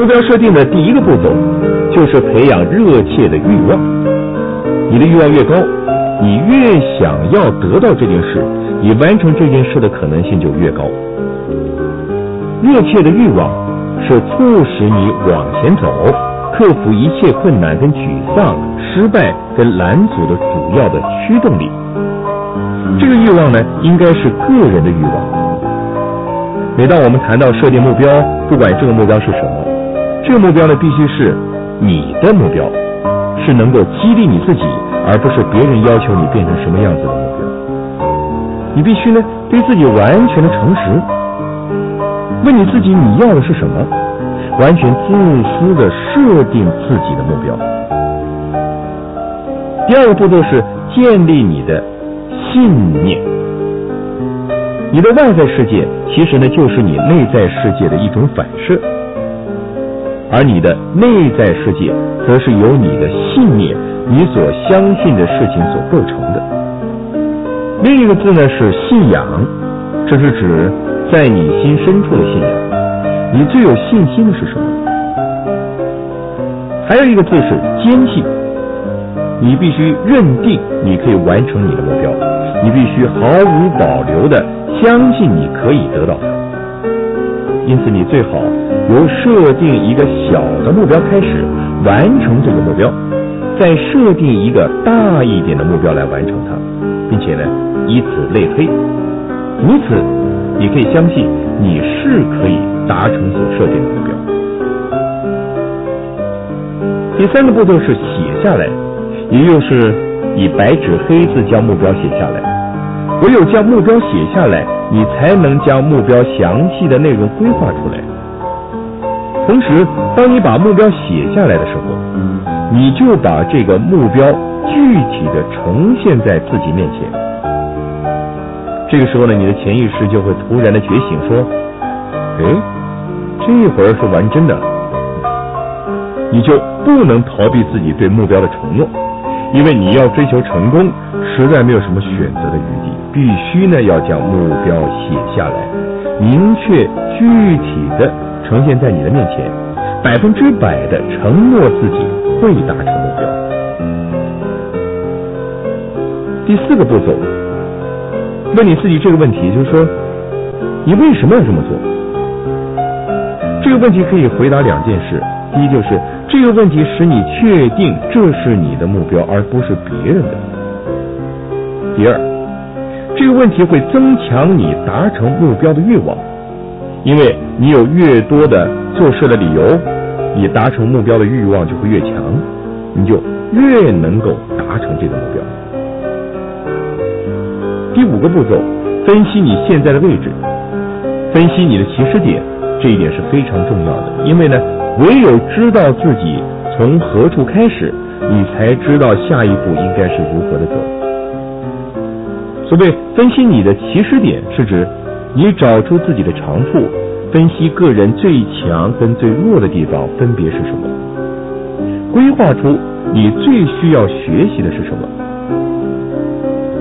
目标设定的第一个步骤就是培养热切的欲望。你的欲望越高，你越想要得到这件事，你完成这件事的可能性就越高。热切的欲望是促使你往前走、克服一切困难跟沮丧、失败跟拦阻的主要的驱动力。这个欲望呢，应该是个人的欲望。每当我们谈到设定目标，不管这个目标是什么，这个目标呢，必须是你的目标，是能够激励你自己，而不是别人要求你变成什么样子的目标。你必须呢，对自己完全的诚实。问你自己，你要的是什么？完全自私的设定自己的目标。第二个步骤是建立你的信念。你的外在世界其实呢，就是你内在世界的一种反射，而你的内在世界则是由你的信念、你所相信的事情所构成的。另一个字呢是信仰，这是指。在你心深处的信仰，你最有信心的是什么？还有一个字是坚信，你必须认定你可以完成你的目标，你必须毫无保留的相信你可以得到它。因此，你最好由设定一个小的目标开始，完成这个目标，再设定一个大一点的目标来完成它，并且呢，以此类推，如此。你可以相信你是可以达成所设定的目标。第三个步骤是写下来，也就是以白纸黑字将目标写下来。唯有将目标写下来，你才能将目标详细的内容规划出来。同时，当你把目标写下来的时候，你就把这个目标具体的呈现在自己面前。这个时候呢，你的潜意识就会突然的觉醒，说：“哎，这会儿是玩真的。”你就不能逃避自己对目标的承诺，因为你要追求成功，实在没有什么选择的余地，必须呢要将目标写下来，明确具体的呈现在你的面前，百分之百的承诺自己会达成目标。第四个步骤。问你自己这个问题，就是说，你为什么要这么做？这个问题可以回答两件事：第一，就是这个问题使你确定这是你的目标，而不是别人的；第二，这个问题会增强你达成目标的欲望，因为你有越多的做事的理由，你达成目标的欲望就会越强，你就越能够达成这个目标。第五个步骤，分析你现在的位置，分析你的起始点，这一点是非常重要的。因为呢，唯有知道自己从何处开始，你才知道下一步应该是如何的走。所谓分析你的起始点，是指你找出自己的长处，分析个人最强跟最弱的地方分别是什么，规划出你最需要学习的是什么。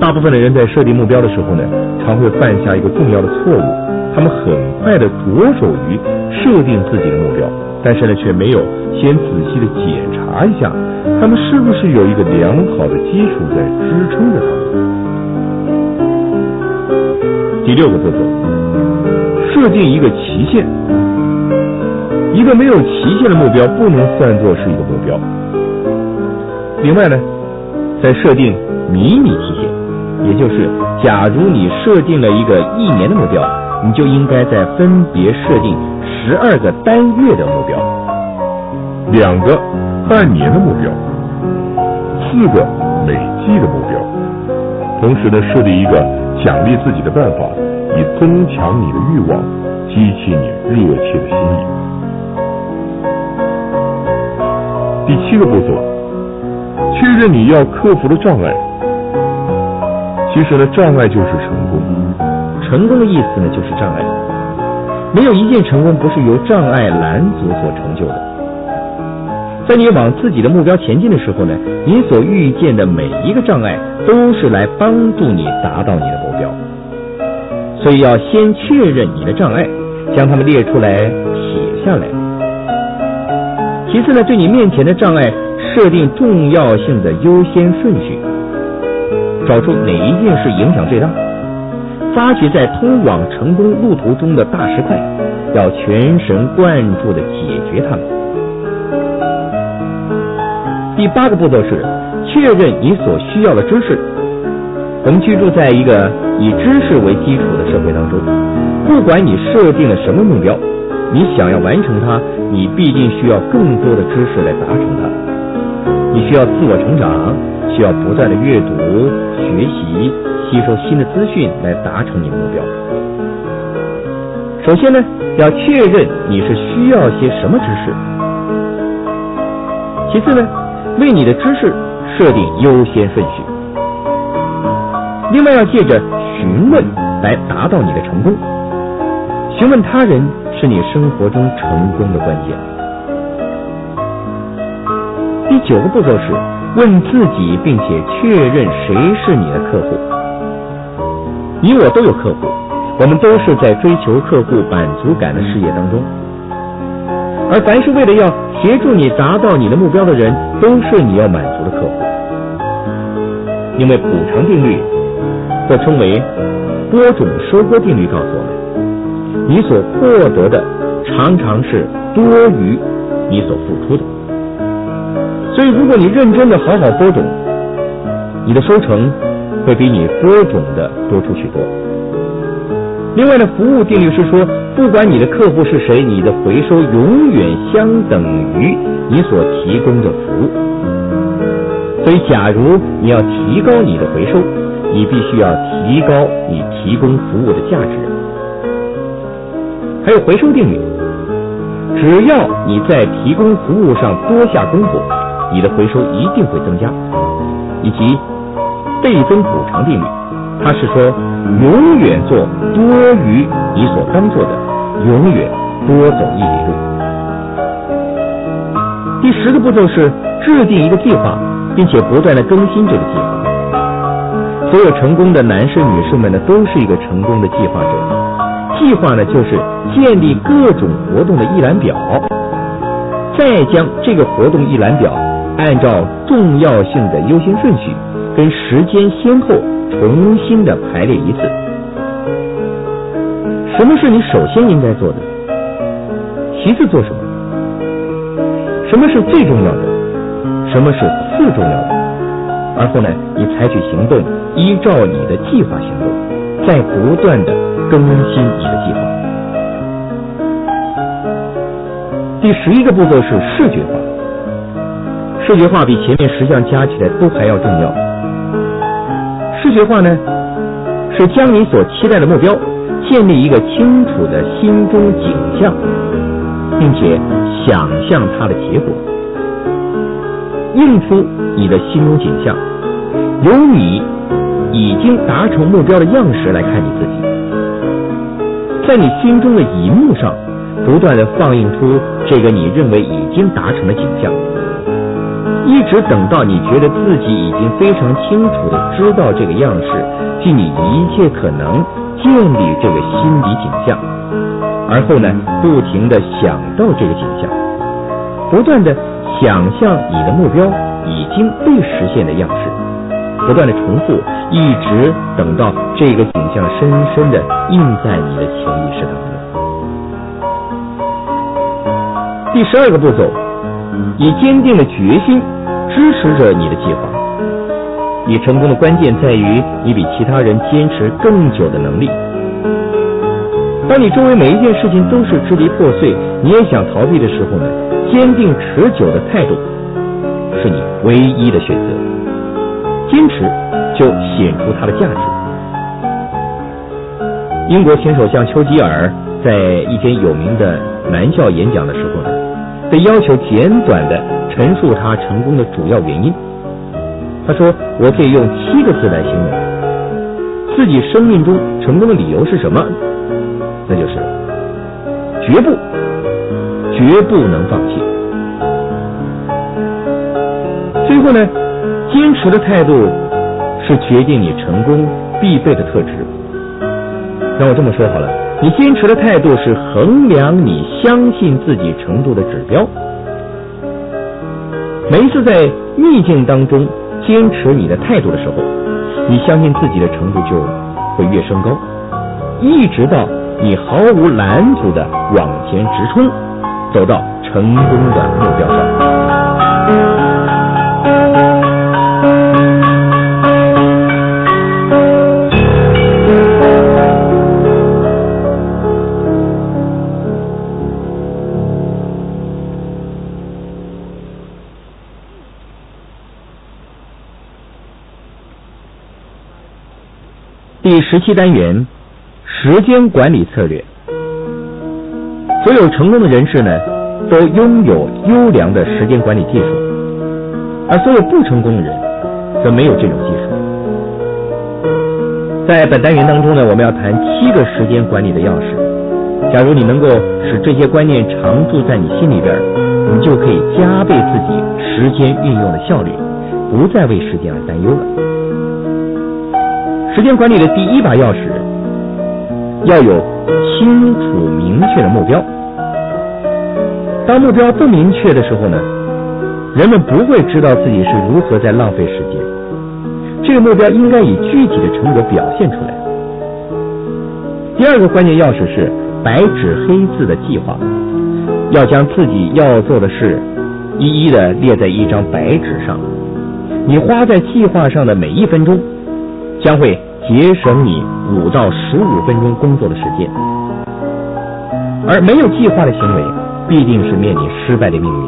大部分的人在设定目标的时候呢，常会犯下一个重要的错误，他们很快的着手于设定自己的目标，但是呢，却没有先仔细的检查一下，他们是不是有一个良好的基础在支撑着他们。第六个步骤，设定一个期限，一个没有期限的目标不能算作是一个目标。另外呢，在设定迷你期限。也就是，假如你设定了一个一年的目标，你就应该在分别设定十二个单月的目标，两个半年的目标，四个累计的目标。同时呢，设立一个奖励自己的办法，以增强你的欲望，激起你热切的心意。第七个步骤，确认你要克服的障碍。其实呢，障碍就是成功。成功的意思呢，就是障碍。没有一件成功不是由障碍拦阻所成就的。在你往自己的目标前进的时候呢，你所遇见的每一个障碍都是来帮助你达到你的。所以要先确认你的障碍，将它们列出来写下来。其次呢，对你面前的障碍设定重要性的优先顺序，找出哪一件事影响最大，发掘在通往成功路途中的大石块，要全神贯注的解决它们。第八个步骤是确认你所需要的知识。我们居住在一个以知识为基础的社会当中，不管你设定了什么目标，你想要完成它，你必定需要更多的知识来达成它。你需要自我成长，需要不断的阅读、学习、吸收新的资讯来达成你的目标。首先呢，要确认你是需要些什么知识。其次呢，为你的知识设定优先顺序。另外，要借着询问来达到你的成功。询问他人是你生活中成功的关键。第九个步骤是问自己，并且确认谁是你的客户。你我都有客户，我们都是在追求客户满足感的事业当中。而凡是为了要协助你达到你的目标的人，都是你要满足的客户。因为补偿定律。或称为播种收割定律，告诉我们，你所获得的常常是多于你所付出的。所以，如果你认真的好好播种，你的收成会比你播种的多出许多。另外呢，服务定律是说，不管你的客户是谁，你的回收永远相等于你所提供的服务。所以，假如你要提高你的回收，你必须要提高你提供服务的价值，还有回收定律。只要你在提供服务上多下功夫，你的回收一定会增加。以及倍增补偿定律，它是说永远做多于你所当做的，永远多走一里路。第十个步骤是制定一个计划，并且不断的更新这个计划。所有成功的男士、女士们呢，都是一个成功的计划者。计划呢，就是建立各种活动的一览表，再将这个活动一览表按照重要性的优先顺序跟时间先后重新的排列一次。什么是你首先应该做的？其次做什么？什么是最重要的？什么是次重要的？而后呢，你采取行动，依照你的计划行动，在不断的更新你的计划。第十一个步骤是视觉化，视觉化比前面十项加起来都还要重要。视觉化呢，是将你所期待的目标建立一个清楚的心中景象，并且想象它的结果，映出你的心中景象。由你已经达成目标的样式来看你自己，在你心中的荧幕上不断的放映出这个你认为已经达成的景象，一直等到你觉得自己已经非常清楚的知道这个样式，尽你一切可能建立这个心理景象，而后呢，不停的想到这个景象，不断的想象你的目标已经被实现的样式。不断的重复，一直等到这个景象深深的印在你的潜意识当中。第十二个步骤，以坚定的决心支持着你的计划。你成功的关键在于你比其他人坚持更久的能力。当你周围每一件事情都是支离破碎，你也想逃避的时候呢，坚定持久的态度是你唯一的选择。坚持就显出它的价值。英国前首相丘吉尔在一篇有名的男校演讲的时候呢，被要求简短的陈述他成功的主要原因。他说：“我可以用七个字来形容自己生命中成功的理由是什么？那就是绝不，绝不能放弃。”最后呢？坚持的态度是决定你成功必备的特质。那我这么说好了，你坚持的态度是衡量你相信自己程度的指标。每一次在逆境当中坚持你的态度的时候，你相信自己的程度就会越升高，一直到你毫无拦阻的往前直冲，走到成功的目标上。第十七单元，时间管理策略。所有成功的人士呢，都拥有优良的时间管理技术，而所有不成功的人，则没有这种技术。在本单元当中呢，我们要谈七个时间管理的钥匙。假如你能够使这些观念常驻在你心里边，你就可以加倍自己时间运用的效率，不再为时间而担忧了。时间管理的第一把钥匙，要有清楚明确的目标。当目标不明确的时候呢，人们不会知道自己是如何在浪费时间。这个目标应该以具体的成果表现出来。第二个关键钥匙是白纸黑字的计划，要将自己要做的事一一的列在一张白纸上。你花在计划上的每一分钟。将会节省你五到十五分钟工作的时间，而没有计划的行为必定是面临失败的命运。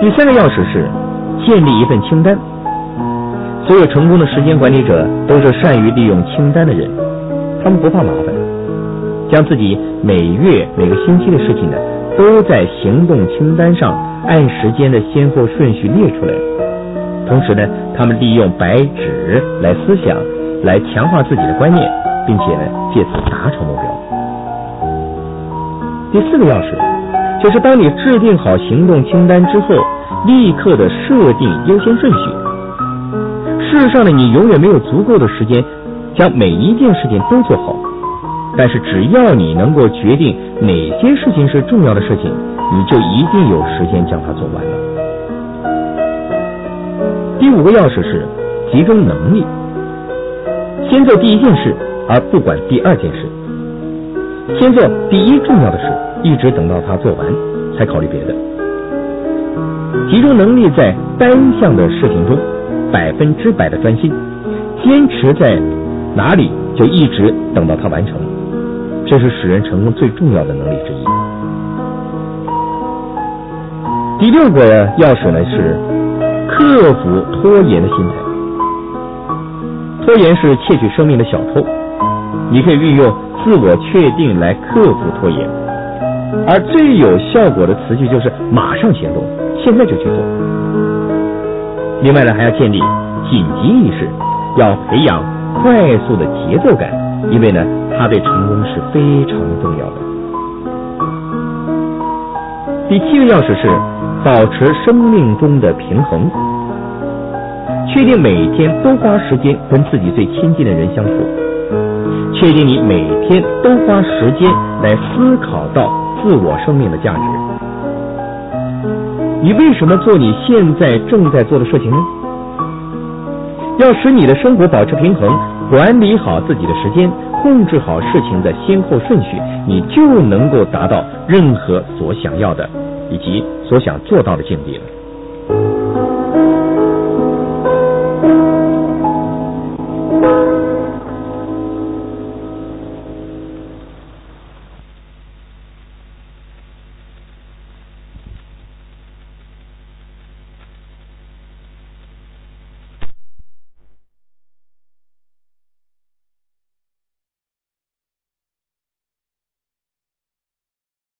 第三个钥匙是建立一份清单。所有成功的时间管理者都是善于利用清单的人，他们不怕麻烦，将自己每月每个星期的事情呢都在行动清单上按时间的先后顺序列出来。同时呢，他们利用白纸来思想，来强化自己的观念，并且呢，借此达成目标。第四个钥匙就是当你制定好行动清单之后，立刻的设定优先顺序。事实上呢，你永远没有足够的时间将每一件事情都做好，但是只要你能够决定哪些事情是重要的事情，你就一定有时间将它做完了。第五个钥匙是集中能力，先做第一件事，而不管第二件事；先做第一重要的事，一直等到它做完才考虑别的。集中能力在单项的事情中百分之百的专心，坚持在哪里就一直等到它完成，这是使人成功最重要的能力之一。第六个钥匙呢是。克服拖延的心态，拖延是窃取生命的小偷。你可以运用自我确定来克服拖延，而最有效果的词句就是马上行动，现在就去做。另外呢，还要建立紧急意识，要培养快速的节奏感，因为呢，它对成功是非常重要的。第七个钥匙是保持生命中的平衡。确定每天都花时间跟自己最亲近的人相处，确定你每天都花时间来思考到自我生命的价值。你为什么做你现在正在做的事情呢？要使你的生活保持平衡，管理好自己的时间，控制好事情的先后顺序，你就能够达到任何所想要的以及所想做到的境地了。